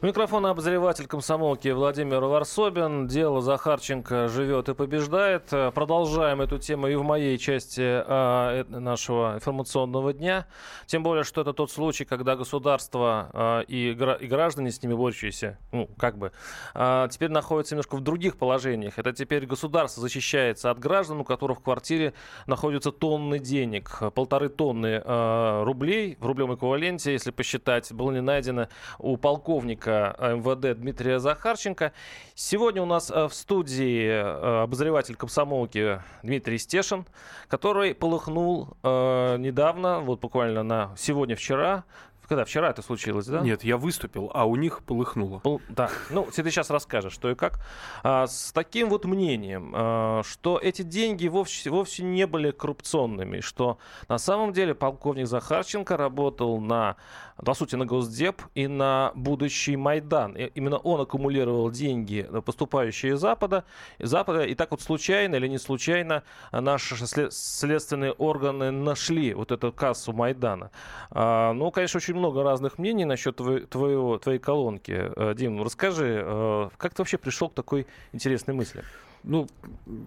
У микрофона обозреватель комсомолки Владимир Варсобин. Дело Захарченко живет и побеждает. Продолжаем эту тему и в моей части а, нашего информационного дня. Тем более, что это тот случай, когда государство а, и, граждане с ними борющиеся, ну, как бы, а, теперь находятся немножко в других положениях. Это теперь государство защищается от граждан, у которых в квартире находятся тонны денег. Полторы тонны рублей в рублевом эквиваленте, если посчитать, было не найдено у полковника начальника МВД Дмитрия Захарченко. Сегодня у нас э, в студии э, обозреватель комсомолки Дмитрий Стешин, который полыхнул э, недавно, вот буквально на сегодня-вчера, когда? Вчера это случилось, да? Нет, я выступил, а у них полыхнуло. Пол... Да. Ну, ты сейчас расскажешь, что и как. А, с таким вот мнением, а, что эти деньги вовсе, вовсе не были коррупционными, что на самом деле полковник Захарченко работал на, по сути, на Госдеп и на будущий Майдан. И именно он аккумулировал деньги, поступающие из Запада, из Запада, и так вот случайно или не случайно наши следственные органы нашли вот эту кассу Майдана. А, ну, конечно, очень много разных мнений насчет твоего, твоей колонки. Э, Дим, расскажи, э, как ты вообще пришел к такой интересной мысли? Ну,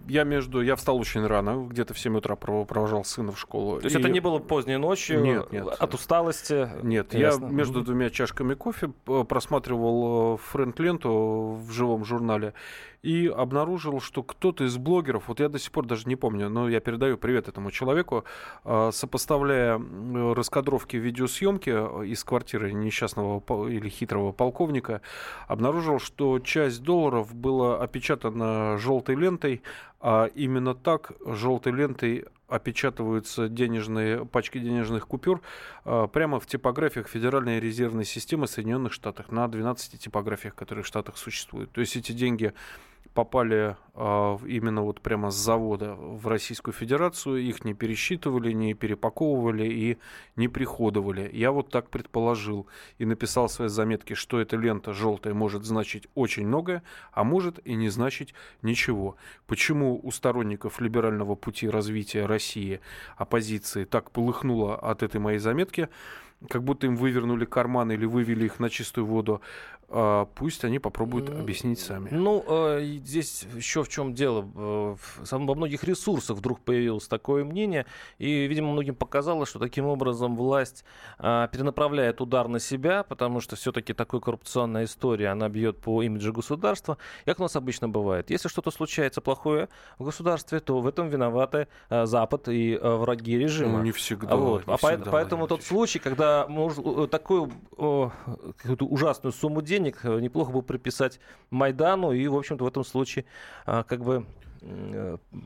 я между... Я встал очень рано, где-то в 7 утра провожал сына в школу. То есть и... это не было поздней ночью? Нет, нет. От усталости? Нет, Ясно. я между двумя чашками кофе э, просматривал френд-ленту в живом журнале и обнаружил, что кто-то из блогеров, вот я до сих пор даже не помню, но я передаю привет этому человеку, а, сопоставляя раскадровки видеосъемки из квартиры несчастного или хитрого полковника, обнаружил, что часть долларов была опечатана желтой лентой, а именно так желтой лентой опечатываются денежные пачки денежных купюр а, прямо в типографиях Федеральной резервной системы Соединенных Штатов на 12 типографиях, которые в Штатах существуют. То есть эти деньги попали э, именно вот прямо с завода в Российскую Федерацию, их не пересчитывали, не перепаковывали и не приходовали. Я вот так предположил и написал в своей заметке, что эта лента желтая может значить очень многое, а может и не значить ничего. Почему у сторонников либерального пути развития России оппозиции так полыхнуло от этой моей заметки, как будто им вывернули карманы или вывели их на чистую воду. А, пусть они попробуют объяснить сами. Ну, э, здесь еще в чем дело. Э, во многих ресурсах вдруг появилось такое мнение, и, видимо, многим показалось, что таким образом власть а, перенаправляет удар на себя, потому что все-таки такая коррупционная история, она бьет по имиджу государства, как у нас обычно бывает. Если что-то случается плохое в государстве, то в этом виноваты э, Запад и враги режима. Ну, не всегда. Вот. Не а всегда, поэтому тот случай, когда может, такую ужасную сумму денег денег э, неплохо бы приписать Майдану и, в общем-то, в этом случае а, как бы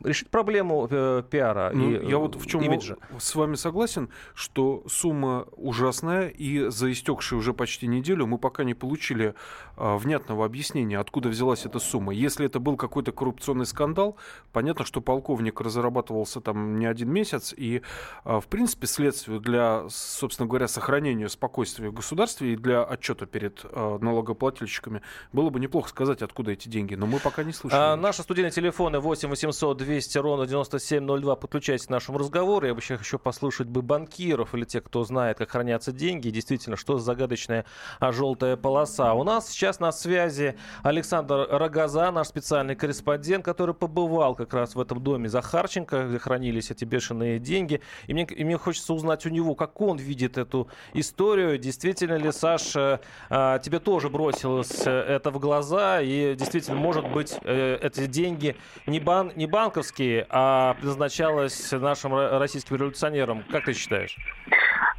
решить проблему э, пиара ну, и Я вот в чем имиджа. с вами согласен, что сумма ужасная, и за истекшую уже почти неделю мы пока не получили э, внятного объяснения, откуда взялась эта сумма. Если это был какой-то коррупционный скандал, понятно, что полковник разрабатывался там не один месяц, и, э, в принципе, следствию для, собственно говоря, сохранения спокойствия в государстве и для отчета перед э, налогоплательщиками было бы неплохо сказать, откуда эти деньги, но мы пока не слышим. А, наши студийные телефоны 8 800 200 ровно 9702. Подключайтесь к нашему разговору. Я бы еще послушать бы банкиров или тех, кто знает, как хранятся деньги. Действительно, что за загадочная а, желтая полоса. У нас сейчас на связи Александр Рогоза, наш специальный корреспондент, который побывал как раз в этом доме Захарченко, где хранились эти бешеные деньги. И мне, и мне хочется узнать у него, как он видит эту историю. Действительно ли, Саша, а, тебе тоже бросилось э, это в глаза? И действительно, может быть, э, эти деньги не не, бан, не банковские, а предназначалась нашим российским революционерам. Как ты считаешь?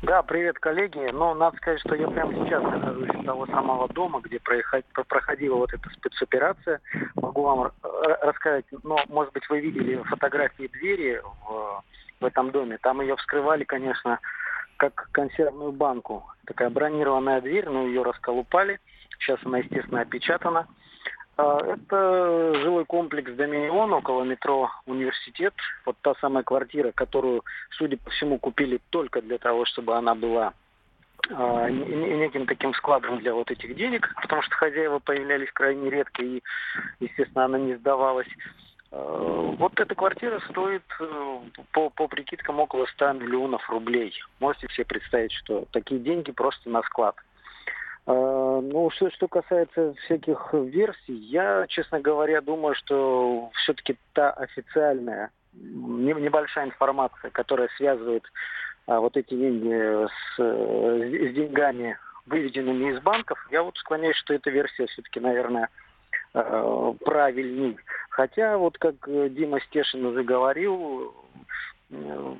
Да, привет, коллеги. Но надо сказать, что я прямо сейчас нахожусь у того самого дома, где проходила вот эта спецоперация. Могу вам рассказать, но, может быть, вы видели фотографии двери в, в этом доме. Там ее вскрывали, конечно, как консервную банку. Такая бронированная дверь, но ее расколупали. Сейчас она, естественно, опечатана. А, это жилой комплекс «Доминион» около метро «Университет». Вот та самая квартира, которую, судя по всему, купили только для того, чтобы она была а, неким таким складом для вот этих денег, потому что хозяева появлялись крайне редко и, естественно, она не сдавалась. А, вот эта квартира стоит э, по, по прикидкам около 100 миллионов рублей. Можете себе представить, что такие деньги просто на склад. А, ну, что, что касается всяких версий, я, честно говоря, думаю, что все-таки та официальная небольшая информация, которая связывает а, вот эти деньги с, с деньгами, выведенными из банков, я вот склоняюсь, что эта версия все-таки, наверное, э, правильней. Хотя, вот как Дима Стешин уже говорил, э,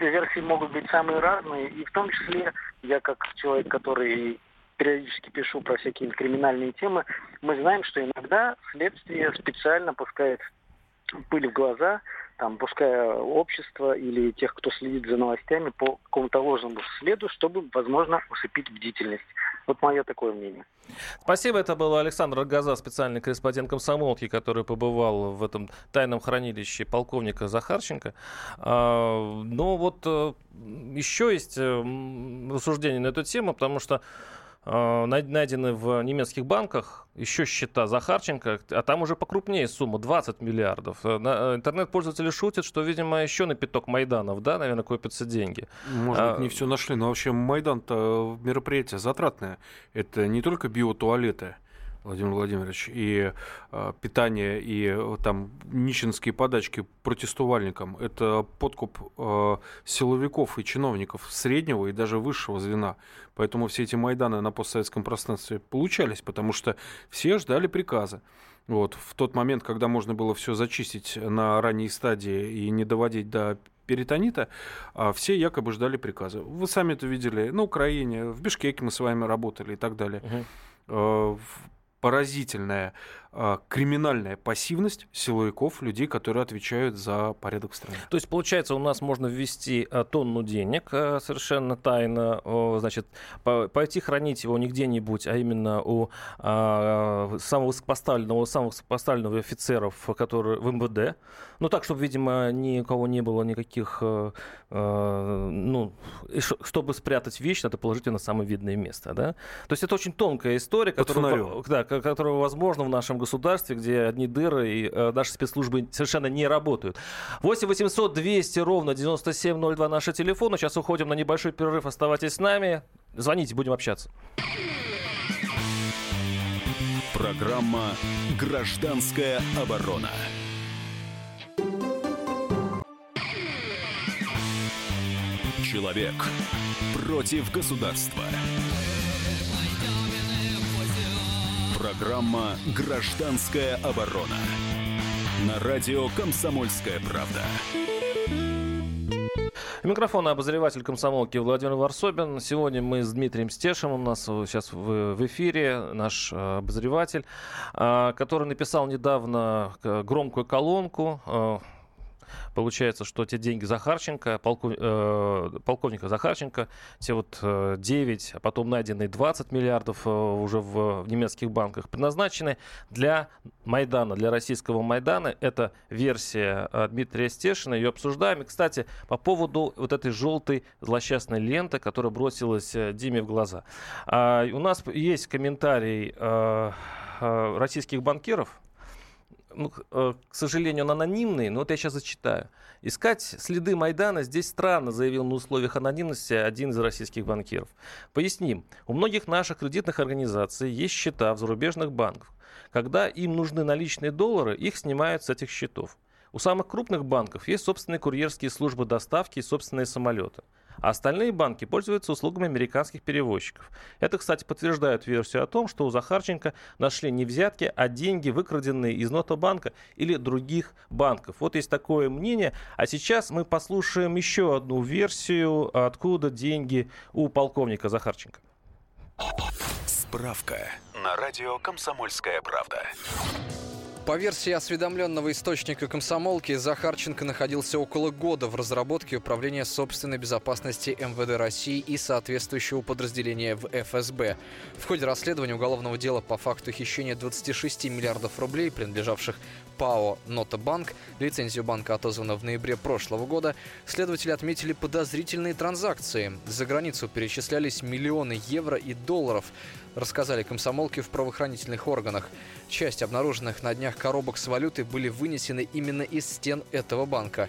версии могут быть самые разные, и в том числе я как человек, который периодически пишу про всякие криминальные темы, мы знаем, что иногда следствие специально пускает пыль в глаза там, пускай общество или тех, кто следит за новостями по какому-то ложному следу, чтобы, возможно, усыпить бдительность. Вот мое такое мнение. Спасибо. Это был Александр Газа, специальный корреспондент комсомолки, который побывал в этом тайном хранилище полковника Захарченко. А, ну вот э, еще есть э, рассуждение на эту тему, потому что найдены в немецких банках еще счета Захарченко, а там уже покрупнее сумма, 20 миллиардов. Э, э, интернет-пользователи шутят, что, видимо, еще на пяток Майданов, да, наверное, копятся деньги. Может а... быть, не все нашли, но вообще Майдан-то мероприятие затратное. Это не только биотуалеты, Владимир Владимирович, и э, питание, и э, там нищенские подачки протестувальникам. Это подкуп э, силовиков и чиновников среднего и даже высшего звена. Поэтому все эти Майданы на постсоветском пространстве получались, потому что все ждали приказа. Вот, в тот момент, когда можно было все зачистить на ранней стадии и не доводить до перитонита, а все якобы ждали приказа. Вы сами это видели на Украине, в Бишкеке мы с вами работали и так далее. Угу поразительная э, криминальная пассивность силовиков, людей, которые отвечают за порядок в стране. То есть, получается, у нас можно ввести э, тонну денег э, совершенно тайно, значит, по, пойти хранить его не где-нибудь, а именно у самого высокопоставленного, самых высокопоставленного офицеров, которые в МВД. Ну, так, чтобы, видимо, ни у кого не было никаких, ну, чтобы спрятать вещь, надо положить ее на самое видное место, да? То есть это очень тонкая история, которая, да, которая возможна в нашем государстве, где одни дыры и э, наши спецслужбы совершенно не работают. 8 800 200 ровно 9702 наши телефоны. Сейчас уходим на небольшой перерыв. Оставайтесь с нами. Звоните, будем общаться. Программа «Гражданская оборона». Человек против государства. Программа «Гражданская оборона». На радио «Комсомольская правда». Микрофон обозреватель комсомолки Владимир Варсобин. Сегодня мы с Дмитрием Стешем, у нас сейчас в, эфире наш э, обозреватель, э, который написал недавно э, громкую колонку Получается, что те деньги Захарченко, полков, э, полковника Захарченко, те вот э, 9, а потом найденные 20 миллиардов э, уже в, в немецких банках, предназначены для Майдана, для российского Майдана. Это версия э, Дмитрия Стешина, ее обсуждаем. И, кстати, по поводу вот этой желтой злосчастной ленты, которая бросилась э, Диме в глаза. А, у нас есть комментарий э, э, российских банкиров, ну, э, к сожалению, он анонимный, но вот я сейчас зачитаю. Искать следы Майдана здесь странно, заявил на условиях анонимности один из российских банкиров. Поясним. У многих наших кредитных организаций есть счета в зарубежных банках. Когда им нужны наличные доллары, их снимают с этих счетов. У самых крупных банков есть собственные курьерские службы доставки и собственные самолеты. А остальные банки пользуются услугами американских перевозчиков. Это, кстати, подтверждает версию о том, что у Захарченко нашли не взятки, а деньги, выкраденные из Нотобанка или других банков. Вот есть такое мнение. А сейчас мы послушаем еще одну версию, откуда деньги у полковника Захарченко. Справка на радио «Комсомольская правда». По версии осведомленного источника комсомолки, Захарченко находился около года в разработке Управления собственной безопасности МВД России и соответствующего подразделения в ФСБ. В ходе расследования уголовного дела по факту хищения 26 миллиардов рублей, принадлежавших ПАО «Нотобанк», лицензию банка отозвана в ноябре прошлого года, следователи отметили подозрительные транзакции. За границу перечислялись миллионы евро и долларов рассказали комсомолки в правоохранительных органах. Часть обнаруженных на днях коробок с валютой были вынесены именно из стен этого банка.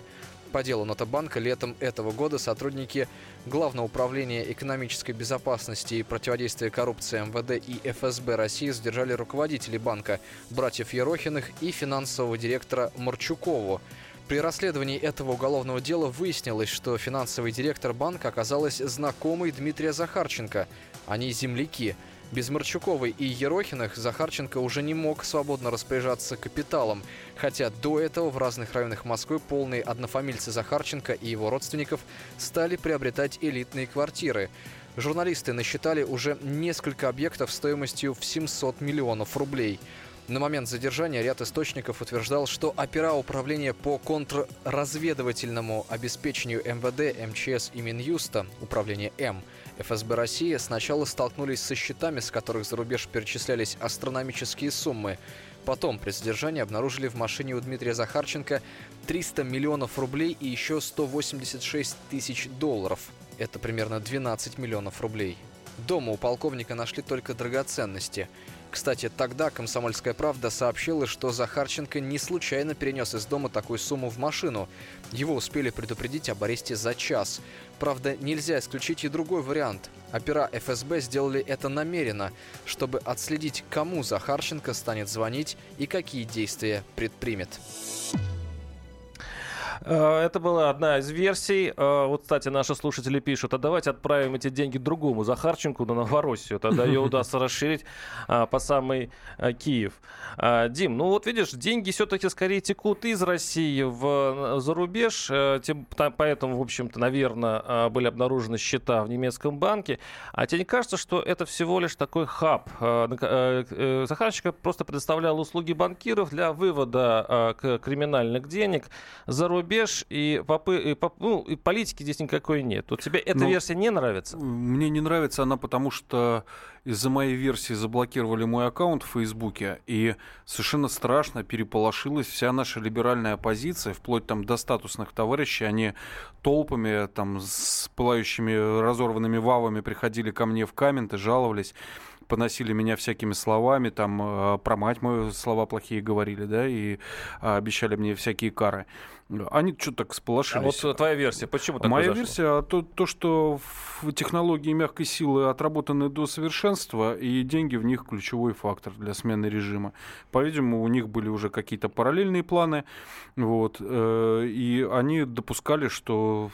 По делу Нотобанка летом этого года сотрудники Главного управления экономической безопасности и противодействия коррупции МВД и ФСБ России задержали руководителей банка, братьев Ерохиных и финансового директора Марчукову. При расследовании этого уголовного дела выяснилось, что финансовый директор банка оказалась знакомой Дмитрия Захарченко. Они земляки – без Марчуковой и Ерохиных Захарченко уже не мог свободно распоряжаться капиталом, хотя до этого в разных районах Москвы полные однофамильцы Захарченко и его родственников стали приобретать элитные квартиры. Журналисты насчитали уже несколько объектов стоимостью в 700 миллионов рублей – на момент задержания ряд источников утверждал, что опера управления по контрразведывательному обеспечению МВД, МЧС и Минюста, управление М, ФСБ России сначала столкнулись со счетами, с которых за рубеж перечислялись астрономические суммы. Потом при задержании обнаружили в машине у Дмитрия Захарченко 300 миллионов рублей и еще 186 тысяч долларов. Это примерно 12 миллионов рублей. Дома у полковника нашли только драгоценности – кстати, тогда «Комсомольская правда» сообщила, что Захарченко не случайно перенес из дома такую сумму в машину. Его успели предупредить об аресте за час. Правда, нельзя исключить и другой вариант. Опера ФСБ сделали это намеренно, чтобы отследить, кому Захарченко станет звонить и какие действия предпримет. Э, это была одна из версий. Э, вот, кстати, наши слушатели пишут, а давайте отправим эти деньги другому Захарченку на Новороссию. Тогда ее удастся расширить э, по самый Киев. Дим, ну вот видишь, деньги все-таки скорее текут из России в за рубеж. Поэтому, в общем-то, наверное, были обнаружены счета в немецком банке. А тебе не кажется, что это всего лишь такой хаб? Захарченко просто предоставлял услуги банкиров для вывода криминальных денег за рубеж рубеж, и, попы, и, поп, ну, и политики здесь никакой нет. Вот тебе эта ну, версия не нравится? Мне не нравится она, потому что из-за моей версии заблокировали мой аккаунт в Фейсбуке, и совершенно страшно переполошилась вся наша либеральная оппозиция, вплоть там до статусных товарищей, они толпами там с пылающими разорванными вавами приходили ко мне в комменты, жаловались поносили меня всякими словами, там э, про мать мою слова плохие говорили, да, и а, обещали мне всякие кары. Они что-то так сполошились. А вот твоя версия, почему так Моя произошло? версия, то, то, что технологии мягкой силы отработаны до совершенства, и деньги в них ключевой фактор для смены режима. По-видимому, у них были уже какие-то параллельные планы, вот, э, и они допускали, что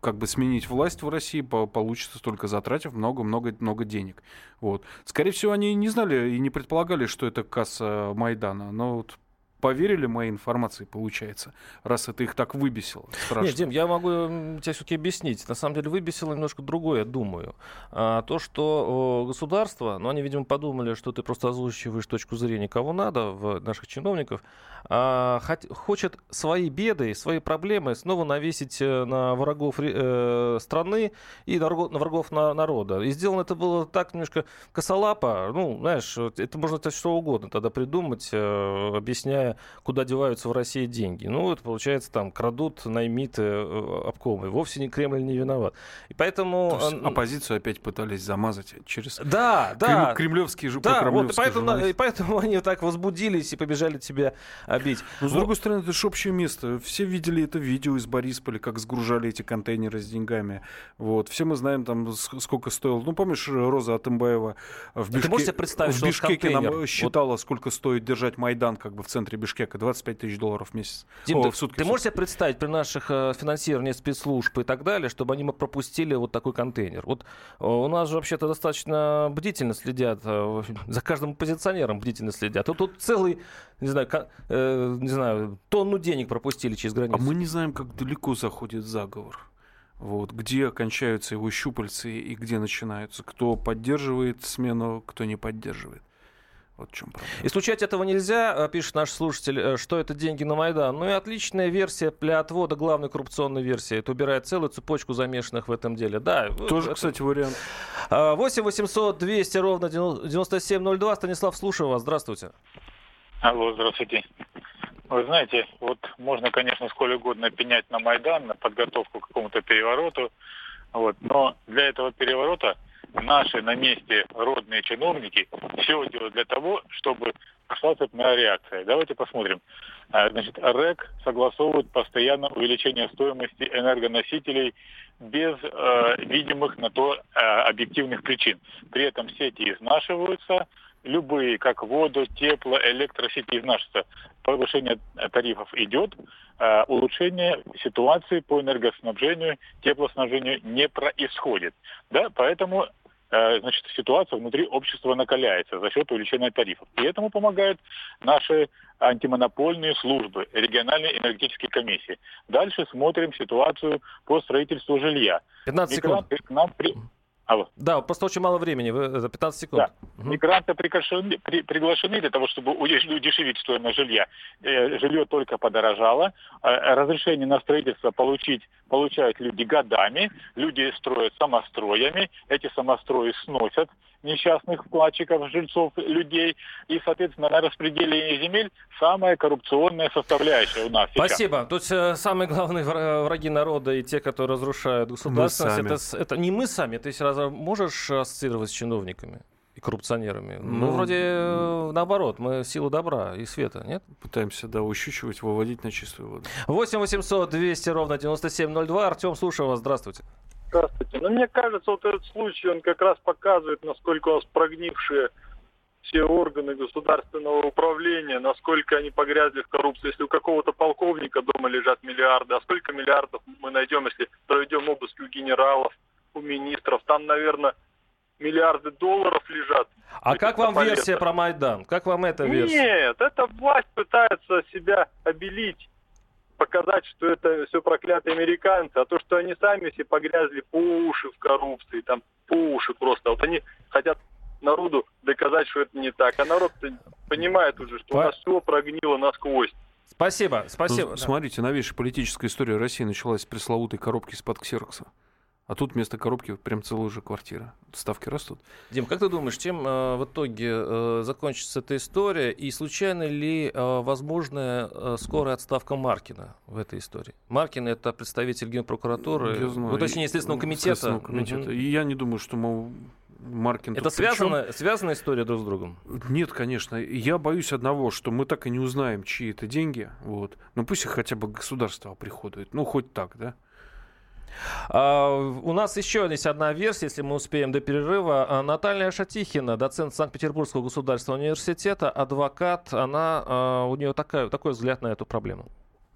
как бы сменить власть в России получится только затратив много-много-много денег. Вот. Скорее всего, они не знали и не предполагали, что это касса Майдана. Но вот поверили моей информации, получается, раз это их так выбесило. Страшно. Нет, Дим, я могу тебе все-таки объяснить. На самом деле выбесило немножко другое, думаю. А, то, что государство, ну, они, видимо, подумали, что ты просто озвучиваешь точку зрения кого надо, в наших чиновников, а, хот- хочет свои беды, свои проблемы снова навесить э, на врагов э, страны и на, на врагов на, народа. И сделано это было так немножко косолапо. Ну, знаешь, это можно это что угодно тогда придумать, э, объясняя куда деваются в России деньги. Ну, вот, получается, там крадут наймиты э, обкомы. Вовсе не Кремль не виноват. И поэтому... То есть оппозицию опять пытались замазать через да, да, кремлевские же да, вот, и поэтому, и поэтому они так возбудились и побежали тебя бить. Но, с другой стороны, это же общее место. Все видели это видео из Борисполя, как сгружали эти контейнеры с деньгами. Вот. Все мы знаем, там, сколько стоило. Ну, помнишь, Роза Атымбаева в, Бишке... Ты представить, в Бишкеке нам считала, вот... сколько стоит держать Майдан как бы в центре Бишкека 25 тысяч долларов в месяц. Дим, О, ты, в сутки, ты можешь себе представить при наших э, финансировании спецслужб и так далее, чтобы они пропустили вот такой контейнер? Вот э, у нас же вообще-то достаточно бдительно следят, э, за каждым позиционером бдительно следят. Тут, тут целый, не знаю, э, не знаю, тонну денег пропустили через границу. А мы не знаем, как далеко заходит заговор. Вот, где кончаются его щупальцы и где начинаются. Кто поддерживает смену, кто не поддерживает. Вот в чем проблема. Исключать этого нельзя, э, пишет наш слушатель, э, что это деньги на Майдан. Ну и отличная версия для отвода главной коррупционной версии. Это убирает целую цепочку замешанных в этом деле. Да, Тоже, это... кстати, вариант. 8 800 200 ровно 9702. Станислав, слушаю вас. Здравствуйте. Алло, здравствуйте. Вы знаете, вот можно, конечно, сколь угодно пенять на Майдан, на подготовку к какому-то перевороту, вот, но для этого переворота наши на месте родные чиновники все делают для того, чтобы пошла цепная реакция. Давайте посмотрим. А, значит, РЭК согласовывает постоянно увеличение стоимости энергоносителей без э, видимых на то э, объективных причин. При этом сети изнашиваются, любые, как воду, тепло, электросети изнашиваются. Повышение тарифов идет, э, улучшение ситуации по энергоснабжению, теплоснабжению не происходит. Да, поэтому значит, ситуация внутри общества накаляется за счет увеличения тарифов. И этому помогают наши антимонопольные службы, региональные энергетические комиссии. Дальше смотрим ситуацию по строительству жилья. 15 секунд. Мигранты к нам при... Алло. Да, просто очень мало времени, вы, за 15 секунд. Да. Угу. Мигранты приглашены, при, приглашены для того, чтобы удешевить стоимость жилья. Э, жилье только подорожало. Э, разрешение на строительство получить получают люди годами. Люди строят самостроями. Эти самострои сносят несчастных вкладчиков, жильцов, людей. И, соответственно, на распределение земель самая коррупционная составляющая у нас сейчас. Спасибо. Тут э, самые главные враги народа и те, которые разрушают государственность, это, это не мы сами. Ты сразу можешь ассоциировать с чиновниками? и коррупционерами. Ну, мы вроде э, наоборот, мы силу добра и света, нет? Пытаемся, да, ущучивать, выводить на чистую воду. 8 800 200 ровно 9702. Артем, слушаю вас, здравствуйте. Здравствуйте. Ну, мне кажется, вот этот случай, он как раз показывает, насколько у нас прогнившие все органы государственного управления, насколько они погрязли в коррупции. Если у какого-то полковника дома лежат миллиарды, а сколько миллиардов мы найдем, если проведем обыск у генералов, у министров? Там, наверное, миллиарды долларов лежат. А как вам версия про Майдан? Как вам эта версия? Нет, эта власть пытается себя обелить показать, что это все проклятые американцы, а то, что они сами все погрязли по уши в коррупции, там по уши просто. Вот они хотят народу доказать, что это не так. А народ понимает уже, что у нас все прогнило насквозь. Спасибо, спасибо. Ну, да. Смотрите, новейшая политическая история России началась с пресловутой коробки из-под ксерокса. А тут вместо коробки прям целая уже квартира. Ставки растут. Дим, как ты думаешь, чем э, в итоге э, закончится эта история? И случайно ли э, возможная э, скорая отставка Маркина в этой истории? Маркин это представитель Генпрокуратуры, я знаю, ну, точнее, Следственного комитета. Следственного комитета. Угу. И я не думаю, что мы Маркин. Это связано, причем... связана история друг с другом? Нет, конечно. Я боюсь одного, что мы так и не узнаем, чьи это деньги. Вот. Но пусть их хотя бы государство оприходует. Ну, хоть так, да? А, у нас еще есть одна версия, если мы успеем до перерыва. А, Наталья Шатихина, доцент Санкт-Петербургского государственного университета, адвокат, она, а, у нее такая, такой взгляд на эту проблему.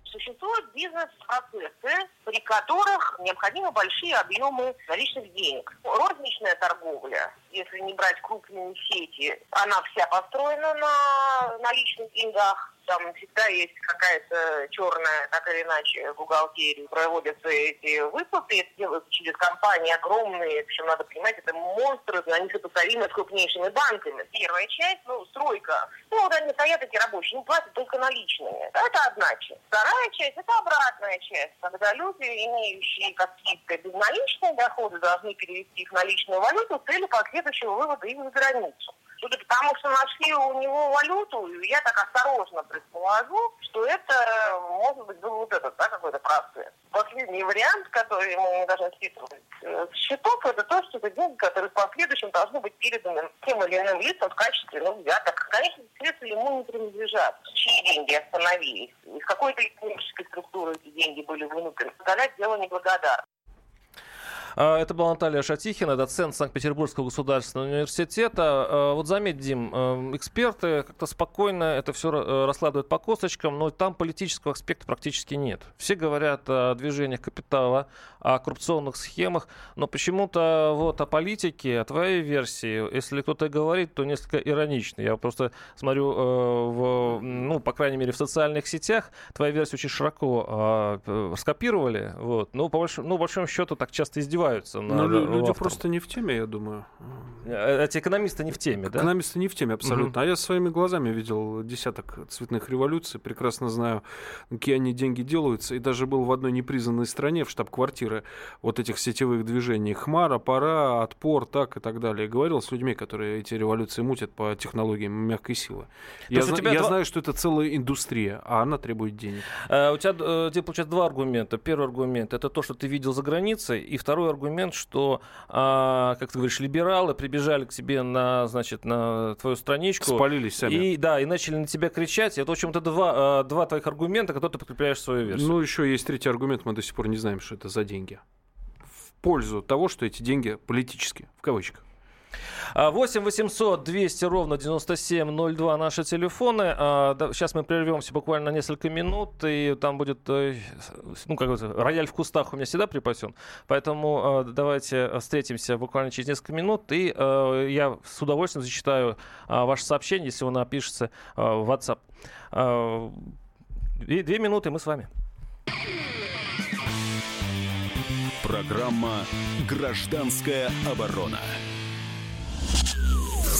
Существуют бизнес-процессы, при которых необходимы большие объемы наличных денег. Розничная торговля, если не брать крупные сети, она вся построена на наличных деньгах там всегда есть какая-то черная, так или иначе, бухгалтерия, проводятся эти выплаты, через компании огромные, причем надо понимать, это монстры, они сопоставимы с крупнейшими банками. Первая часть, ну, стройка, ну, вот они стоят, эти рабочие, не платят только наличными. Это одна часть. Вторая часть, это обратная часть, когда люди, имеющие какие-то безналичные доходы, должны перевести их в наличную валюту с целью последующего вывода их за границу. Судя по тому, что нашли у него валюту, я так осторожно предположу, что это, может быть, был вот этот, да, какой-то процесс. Последний вариант, который мы должны списывать э, с счетов, это то, что это деньги, которые в последующем должны быть переданы тем или иным лицам в качестве, ну, взяток. Конечно, средства ему не принадлежат. Чьи деньги остановились? Из какой-то экономической структуры эти деньги были вынуты. Сказать дело неблагодарно. А, это была Наталья Шатихина, доцент Санкт-Петербургского государственного университета. А, вот заметь, Дим, а, эксперты как-то спокойно это все э, раскладывают по косточкам, но там политического аспекта практически нет. Все говорят о движениях капитала, о коррупционных схемах, но почему-то вот о политике, о твоей версии, если кто-то говорит, то несколько иронично. Я просто смотрю, э, в, ну, по крайней мере, в социальных сетях твоя версия очень широко э, скопировали, вот, но по большому, ну, по большому счету так часто издеваются издеваются Ну, над лю- люди автором. просто не в теме, я думаю. Э, Эти экономисты не в теме, да? Экономисты не в теме абсолютно. А я своими глазами видел десяток цветных революций, прекрасно знаю, какие они деньги делаются. И даже был в одной непризнанной стране, в штаб-квартиры вот этих сетевых движений. Хмара, пора, отпор, так и так далее. И говорил с людьми, которые эти революции мутят по технологиям мягкой силы. Я, зна- я два- знаю, что это целая индустрия, а она требует денег. Э, У тебя, э, тебе получается два аргумента. Первый аргумент это то, что ты видел за границей, и второй аргумент, что, а, как ты говоришь, либералы прибежали к тебе на, значит, на твою страничку. Спалились сами. И да, и начали на тебя кричать. Это, в общем-то, два, э, два твоих аргумента, которые ты подкрепляешь в свою версию. Ну, еще есть третий аргумент, мы до сих пор не знаем, что это за деньги. В пользу того, что эти деньги политические, в кавычках. А, 8 800 200 ровно 9702 наши телефоны. А, Сейчас мы прервемся буквально на несколько минут, и там будет, э, ну, как это, рояль в кустах у меня всегда припасен. Поэтому э, давайте встретимся буквально через несколько минут, и э, я с удовольствием зачитаю а, ваше сообщение, если оно напишется э, в WhatsApp. А, Две две минуты, мы с вами. Программа «Гражданская оборона».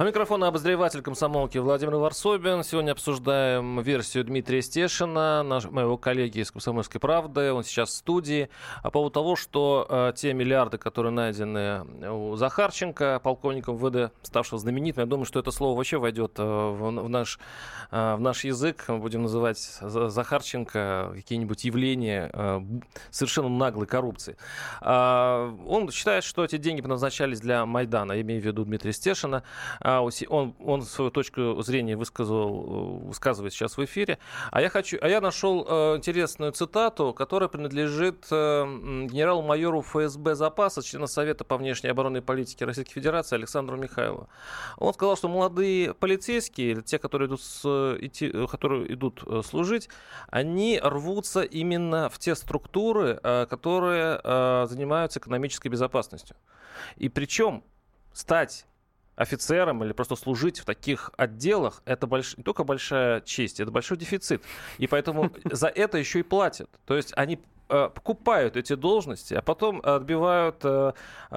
А микрофон обозреватель комсомолки Владимир Варсобин. Сегодня обсуждаем версию Дмитрия Стешина, наш, моего коллеги из «Комсомольской правды». Он сейчас в студии. По поводу того, что э, те миллиарды, которые найдены у Захарченко, полковником ВД, ставшего знаменитым, я думаю, что это слово вообще войдет э, в, в наш, э, в наш язык. Мы будем называть За- Захарченко какие-нибудь явления э, совершенно наглой коррупции. А, Он считает, что эти деньги предназначались для Майдана, я имею в виду Дмитрия Стешина. А, Он, он свою точку зрения высказывал, э, высказывает сейчас в эфире. А я, хочу, а я нашел э, интересную цитату, которая принадлежит э, генерал-майору ФСБ запаса, члена Совета по внешней оборонной политике Российской Федерации Александру Михайлову. Он сказал, что молодые полицейские, или те, которые идут, с, э, идти, которые идут служить, они рвутся именно в те структуры, которые занимаются экономической безопасностью. И причем стать офицером или просто служить в таких отделах, это больш... не только большая честь, это большой дефицит. И поэтому за это еще и платят. То есть они покупают эти должности, а потом отбивают, э,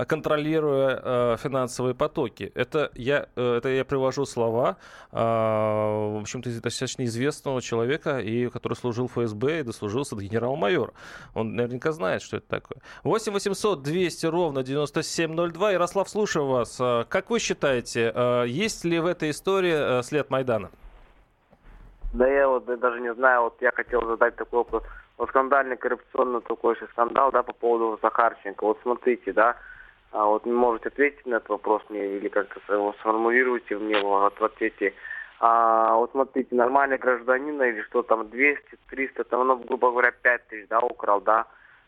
контролируя э, финансовые потоки. Это я, э, это я привожу слова, э, в общем-то, достаточно известного человека, и, который служил в ФСБ и дослужился до генерал-майора. Он наверняка знает, что это такое. 8 800 200 ровно 9702. Ярослав, слушаю вас. Э, Как вы считаете, э, есть ли в этой истории э, след Майдана? Да я вот даже не знаю, вот я хотел задать такой вопрос. Вот скандальный коррупционный такой же скандал, да, по поводу Захарченко. Вот смотрите, да, а вот можете ответить на этот вопрос мне или как-то его сформулируйте мне в ответе. А, вот смотрите, нормальный гражданин или что там, 200, 300, там, ну, грубо говоря, 5 тысяч, да, украл, да,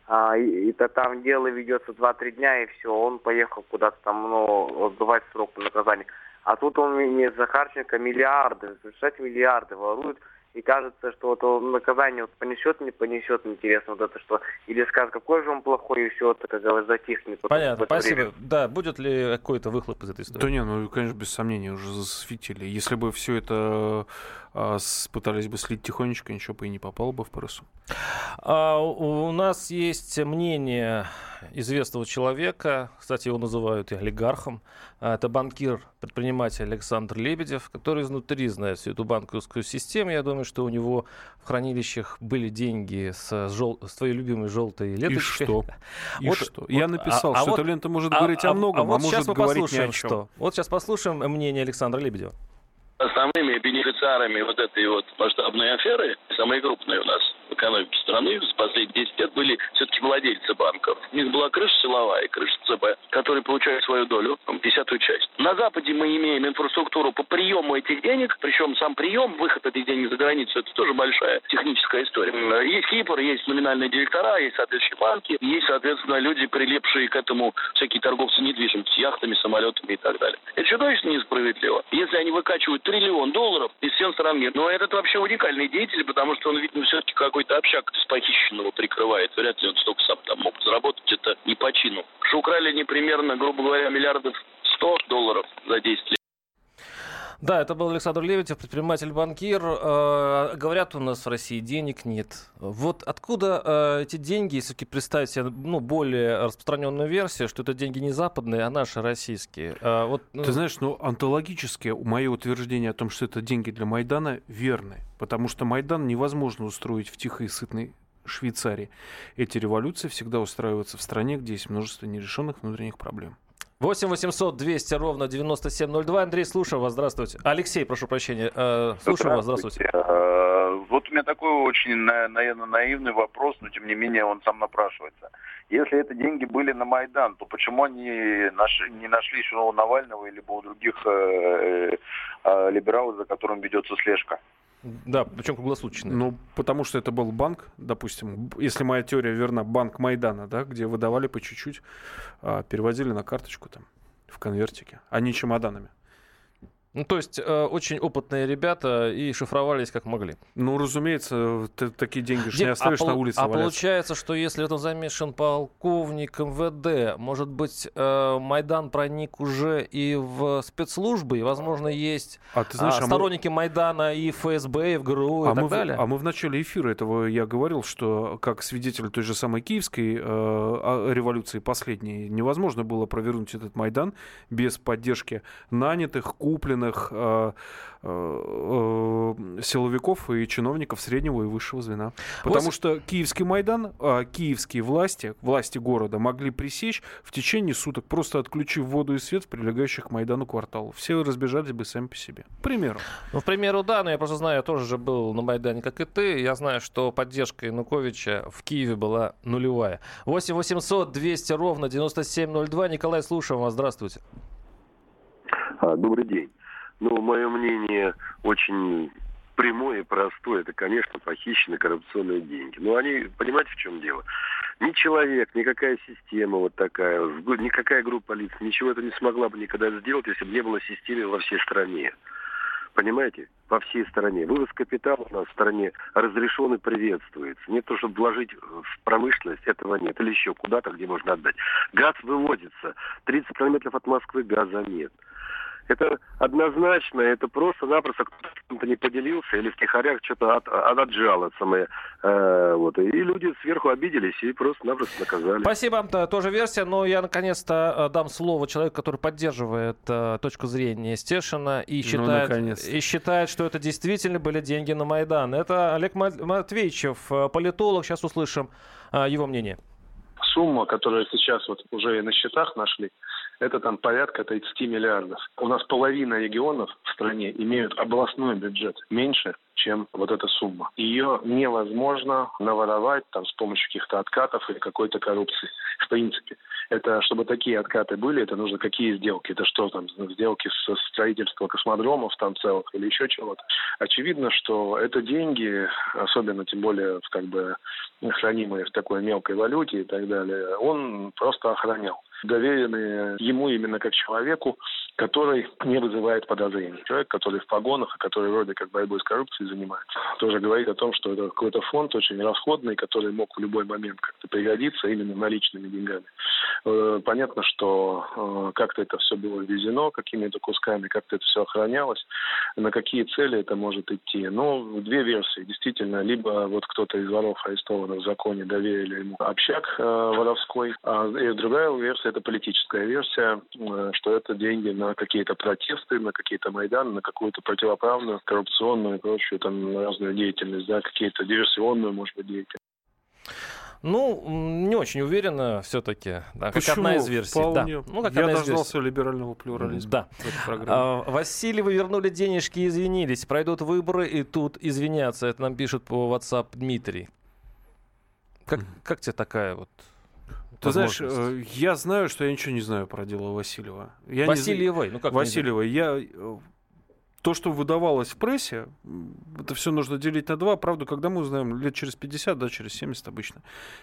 а, и, и то там дело ведется 2-3 дня, и все, он поехал куда-то там, ну, отбывать срок наказания. А тут он не Захарченко миллиарды, представляете, миллиарды ворует. И кажется, что вот он наказание вот понесет, не понесет, интересно вот это что. Или скажет, какой же он плохой, и все это, как говорится, затихнет. Понятно, это спасибо. время. Да, будет ли какой-то выхлоп из этой истории? Да не, ну, конечно, без сомнения, уже засветили. Если бы все это а, с- пытались бы слить тихонечко, ничего бы и не попало бы в прессу. А, у у нас есть мнение известного человека, кстати, его называют и олигархом. А, Это банкир, предприниматель Александр Лебедев, который изнутри знает всю эту банковскую систему. Я думаю, что у него в хранилищах были деньги с, жел- с твоей любимой желтой И ленточкой. что? И Вот- что? вот, Я а- написал, а что вот- эта лента может А- говорить о а- многом, а, вот сейчас может мы говорить ни послушаем, о чем. что. Вот сейчас послушаем мнение Александра Лебедева. Основными бенефициарами вот этой вот масштабной аферы, самые крупные у нас в экономике страны за последние 10 лет были все-таки владельцы банков. У них была крыша силовая, крыша ЦБ, которые получают свою долю, десятую часть. На Западе мы имеем инфраструктуру по приему этих денег, причем сам прием, выход этих денег за границу, это тоже большая техническая история. Есть Кипр, есть номинальные директора, есть соответствующие банки, есть, соответственно, люди, прилепшие к этому всякие торговцы недвижимостью, яхтами, самолетами и так далее. Это чудовищно несправедливо. Если они выкачивают триллион долларов из всех стран мира, ну, этот вообще уникальный деятель, потому что он, видимо, все-таки как какой-то общак с похищенного прикрывает. Вряд ли он столько сам там мог заработать, это не по чину. Что украли они примерно, грубо говоря, миллиардов 100 долларов за 10 лет. Да, это был Александр Левитев, предприниматель-банкир. Э, говорят, у нас в России денег нет. Вот откуда э, эти деньги, если представить себе ну, более распространенную версию, что это деньги не западные, а наши российские? Э, вот, ну... Ты знаешь, ну, антологически мое утверждение о том, что это деньги для Майдана, верны. Потому что Майдан невозможно устроить в тихой и сытной Швейцарии. Эти революции всегда устраиваются в стране, где есть множество нерешенных внутренних проблем. 8 800 200 ровно 9702. Андрей, слушаю вас. Здравствуйте. Алексей, прошу прощения. Э, слушаю вас. Здравствуйте. Э, вот у меня такой очень, наверное, наивный вопрос, но тем не менее он сам напрашивается. Если это деньги были на Майдан, то почему они нашли, не нашли еще у Навального или у других э, либералов, за которым ведется слежка? Да, причем круглосуточно. Ну, потому что это был банк, допустим, если моя теория верна, банк Майдана, да, где выдавали по чуть-чуть, а, переводили на карточку там в конвертике, а не чемоданами. Ну, то есть э, очень опытные ребята и шифровались как могли. Ну, разумеется, ты такие деньги же не оставишь а на улице А валяться. получается, что если это замешан полковник МВД, может быть, э, Майдан проник уже и в спецслужбы, и, возможно, есть а, ты знаешь, а, сторонники а мы... Майдана и ФСБ, и в ГРУ, а и так мы, далее? А мы в начале эфира этого я говорил, что как свидетель той же самой киевской э, революции последней, невозможно было провернуть этот Майдан без поддержки нанятых, купленных, военных э, э, силовиков и чиновников среднего и высшего звена. Потому вот... что Киевский Майдан, э, киевские власти, власти города могли пресечь в течение суток, просто отключив воду и свет в прилегающих к Майдану кварталов. Все разбежались бы сами по себе. К примеру. Ну, к примеру, да, но я просто знаю, я тоже же был на Майдане, как и ты. Я знаю, что поддержка Януковича в Киеве была нулевая. 8 800 200 ровно 9702. Николай, слушаем вас. Здравствуйте. А, добрый день. Ну, мое мнение очень прямое и простое. Это, конечно, похищены коррупционные деньги. Но они, понимаете, в чем дело? Ни человек, никакая система вот такая, никакая группа лиц, ничего это не смогла бы никогда сделать, если бы не было системы во всей стране. Понимаете? Во всей стране. Вывоз капитала у нас в стране разрешен и приветствуется. Нет то, чтобы вложить в промышленность, этого нет. Или еще куда-то, где можно отдать. Газ выводится. 30 километров от Москвы газа нет. Это однозначно, это просто-напросто кто-то не поделился или втихаря что-то от, отжал от самое. Э, вот. И люди сверху обиделись и просто-напросто наказали. Спасибо. Тоже версия, но я наконец-то э, дам слово человеку, который поддерживает э, точку зрения Стешина и ну, считает, ну, и считает, что это действительно были деньги на Майдан. Это Олег Матвеевичев, э, политолог. Сейчас услышим э, его мнение. Сумма, которую сейчас вот уже на счетах нашли, это там порядка 30 миллиардов. У нас половина регионов в стране имеют областной бюджет меньше, чем вот эта сумма. Ее невозможно наворовать там с помощью каких-то откатов или какой-то коррупции. В принципе, это чтобы такие откаты были, это нужно какие сделки? Это что там, сделки со строительства космодромов там целых или еще чего-то? Очевидно, что это деньги, особенно тем более как бы хранимые в такой мелкой валюте и так далее, он просто охранял доверенные ему именно как человеку, который не вызывает подозрений. Человек, который в погонах, который вроде как борьбой с коррупцией занимается. Тоже говорит о том, что это какой-то фонд очень расходный, который мог в любой момент как-то пригодиться именно наличными деньгами. Э, понятно, что э, как-то это все было ввезено, какими-то кусками, как-то это все охранялось, на какие цели это может идти. Но две версии. Действительно, либо вот кто-то из воров арестованных в законе доверили ему общак э, воровской, а и другая версия это политическая версия, что это деньги на какие-то протесты, на какие-то Майданы, на какую-то противоправную, коррупционную и прочую там разную деятельность, да, какие-то диверсионную, может быть, деятельность. Ну, не очень уверенно все-таки. Да, как одна из версий. Вполне. Да. Ну, как Я дождался либерального плюрализма. Да. А, Васильевы вернули денежки и извинились. Пройдут выборы и тут извинятся. Это нам пишет по WhatsApp Дмитрий. Как, как тебе такая вот ты знаешь, э, я знаю, что я ничего не знаю про дело Васильева. Я Васильевой, не... ну как Васильевой. Я то, что выдавалось в прессе, это все нужно делить на два. Правда, когда мы узнаем, лет через 50, да, через 70 обычно.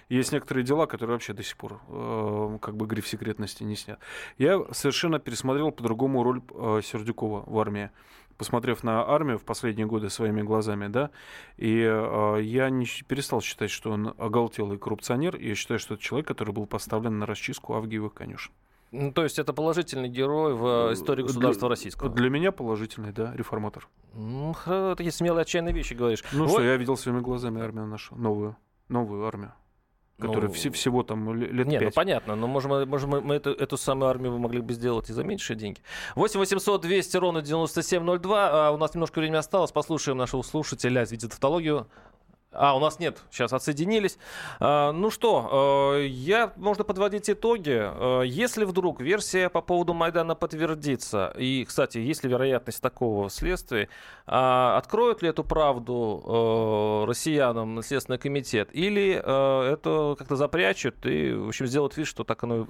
Есть некоторые дела, которые вообще до сих пор э, как бы гриф секретности не снят. Я совершенно пересмотрел по-другому роль э, Сердюкова в армии посмотрев на армию в последние годы своими глазами, да, и э, я не перестал считать, что он оголтелый коррупционер, и я считаю, что это человек, который был поставлен на расчистку Авгиевых конюшен. Ну, то есть это положительный герой в э, истории государства для, российского? Для меня положительный, да, реформатор. Ну, такие смелые, отчаянные вещи говоришь. Ну вот. что, я видел своими глазами армию нашу, новую, новую армию которая ну, вс- всего там лет Не, 5. ну понятно, но можем, можем мы эту, эту самую армию могли бы сделать и за меньшие деньги. 8 800 200 ровно 9702. А у нас немножко времени осталось. Послушаем нашего слушателя, видит тавтологию. А, у нас нет, сейчас отсоединились. А, ну что, э, я, можно подводить итоги. Э, если вдруг версия по поводу Майдана подтвердится, и, кстати, есть ли вероятность такого следствия, а, откроют ли эту правду э, россиянам Следственный комитет, или это как-то запрячут и, в общем, сделают вид, что так оно...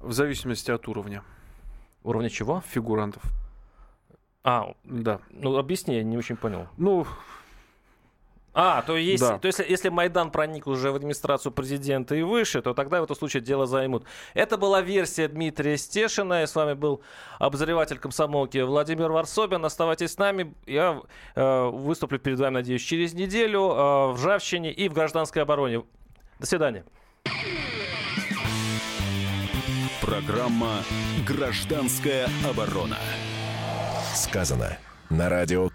В зависимости от уровня. Уровня чего? Фигурантов. А, да. Ну, объясни, я не очень понял. Ну, а, то, есть, да. то есть, если Майдан проник уже в администрацию президента и выше, то тогда в этом случае дело займут. Это была версия Дмитрия Стешина. Я с вами был обозреватель комсомолки Владимир Варсобин. Оставайтесь с нами. Я э, выступлю перед вами, надеюсь, через неделю э, в Ржавчине и в гражданской обороне. До свидания. Программа «Гражданская оборона». Сказано на радио